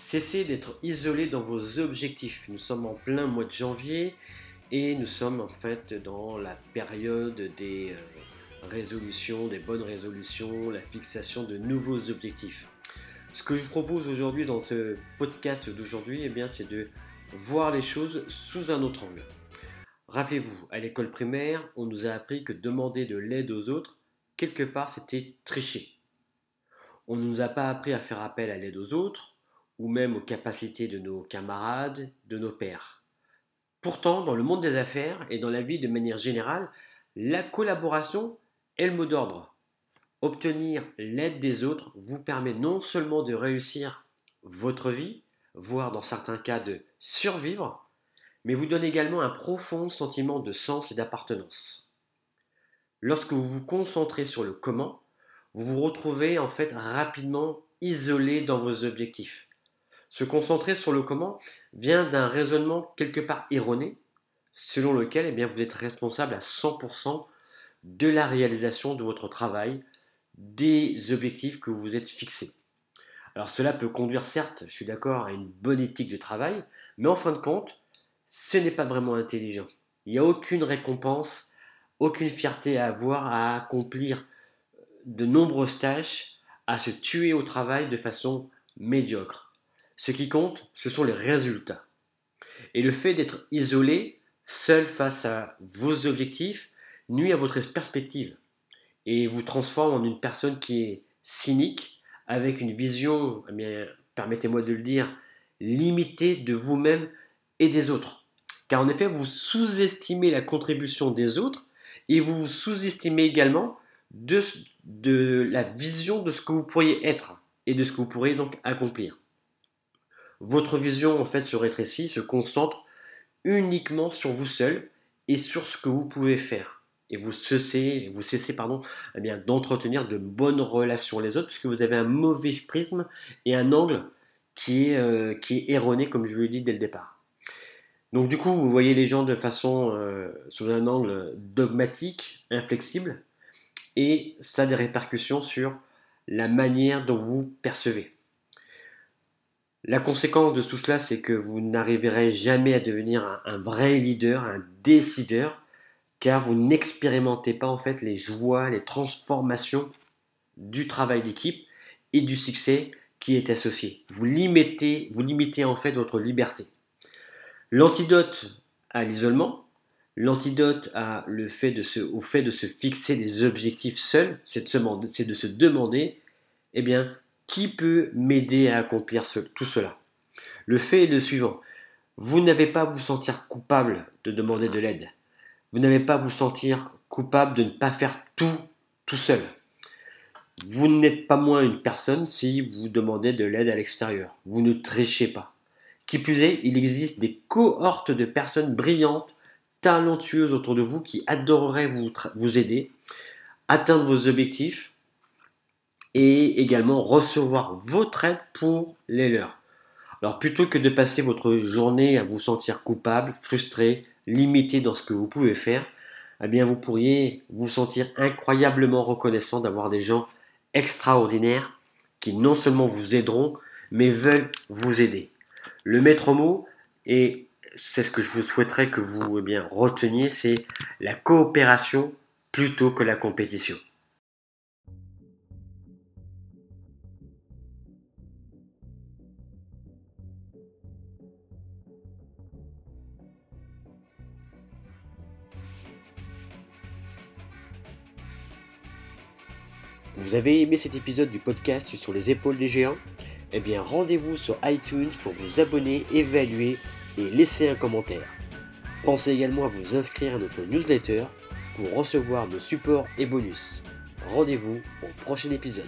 Cessez d'être isolé dans vos objectifs. Nous sommes en plein mois de janvier et nous sommes en fait dans la période des euh, résolutions, des bonnes résolutions, la fixation de nouveaux objectifs. Ce que je vous propose aujourd'hui dans ce podcast d'aujourd'hui, eh bien, c'est de voir les choses sous un autre angle. Rappelez-vous, à l'école primaire, on nous a appris que demander de l'aide aux autres, quelque part, c'était tricher. On ne nous a pas appris à faire appel à l'aide aux autres, ou même aux capacités de nos camarades, de nos pairs. Pourtant, dans le monde des affaires et dans la vie de manière générale, la collaboration est le mot d'ordre. Obtenir l'aide des autres vous permet non seulement de réussir votre vie, voire dans certains cas de survivre, mais vous donne également un profond sentiment de sens et d'appartenance. Lorsque vous vous concentrez sur le comment, vous vous retrouvez en fait rapidement isolé dans vos objectifs. Se concentrer sur le comment vient d'un raisonnement quelque part erroné, selon lequel eh bien, vous êtes responsable à 100% de la réalisation de votre travail, des objectifs que vous êtes fixés. Alors cela peut conduire certes, je suis d'accord, à une bonne éthique de travail, mais en fin de compte, ce n'est pas vraiment intelligent. Il n'y a aucune récompense, aucune fierté à avoir à accomplir de nombreuses tâches, à se tuer au travail de façon médiocre. Ce qui compte, ce sont les résultats. Et le fait d'être isolé, seul face à vos objectifs, nuit à votre perspective et vous transforme en une personne qui est cynique, avec une vision, eh permettez-moi de le dire, limitée de vous-même et des autres. Car en effet, vous sous-estimez la contribution des autres et vous sous-estimez également de, de la vision de ce que vous pourriez être et de ce que vous pourriez donc accomplir votre vision en fait se rétrécit, se concentre uniquement sur vous seul et sur ce que vous pouvez faire. Et vous cessez, vous cessez pardon, eh d'entretenir de bonnes relations les autres, puisque vous avez un mauvais prisme et un angle qui est, euh, qui est erroné, comme je vous l'ai dit dès le départ. Donc du coup, vous voyez les gens de façon euh, sous un angle dogmatique, inflexible, et ça a des répercussions sur la manière dont vous percevez. La conséquence de tout cela, c'est que vous n'arriverez jamais à devenir un, vrai leader, un décideur, car vous n'expérimentez pas en fait les joies, les transformations du travail d'équipe et du succès qui est associé. Vous limitez, vous limitez en fait votre liberté. L'antidote à l'isolement, l'antidote à se, au fait de se fixer des objectifs seuls, c'est de, de se demander, eh bien, qui peut m'aider à accomplir tout cela? Le fait est le suivant. Vous n'avez pas à vous sentir coupable de demander de l'aide. Vous n'avez pas à vous sentir coupable de ne pas faire tout tout seul. Vous n'êtes pas moins une personne si vous demandez de l'aide à l'extérieur. Vous ne trichez pas. Qui plus est, il existe des cohortes de personnes brillantes, talentueuses autour de vous qui adoreraient vous, vous aider, atteindre vos objectifs et également recevoir votre aide pour les leurs. Alors plutôt que de passer votre journée à vous sentir coupable, frustré, limité dans ce que vous pouvez faire, eh bien vous pourriez vous sentir incroyablement reconnaissant d'avoir des gens extraordinaires qui non seulement vous aideront, mais veulent vous aider. Le maître mot, et c'est ce que je vous souhaiterais que vous eh bien, reteniez, c'est la coopération plutôt que la compétition. Vous avez aimé cet épisode du podcast sur les épaules des géants? Eh bien rendez-vous sur iTunes pour vous abonner, évaluer et laisser un commentaire. Pensez également à vous inscrire à notre newsletter pour recevoir nos supports et bonus. Rendez-vous au prochain épisode.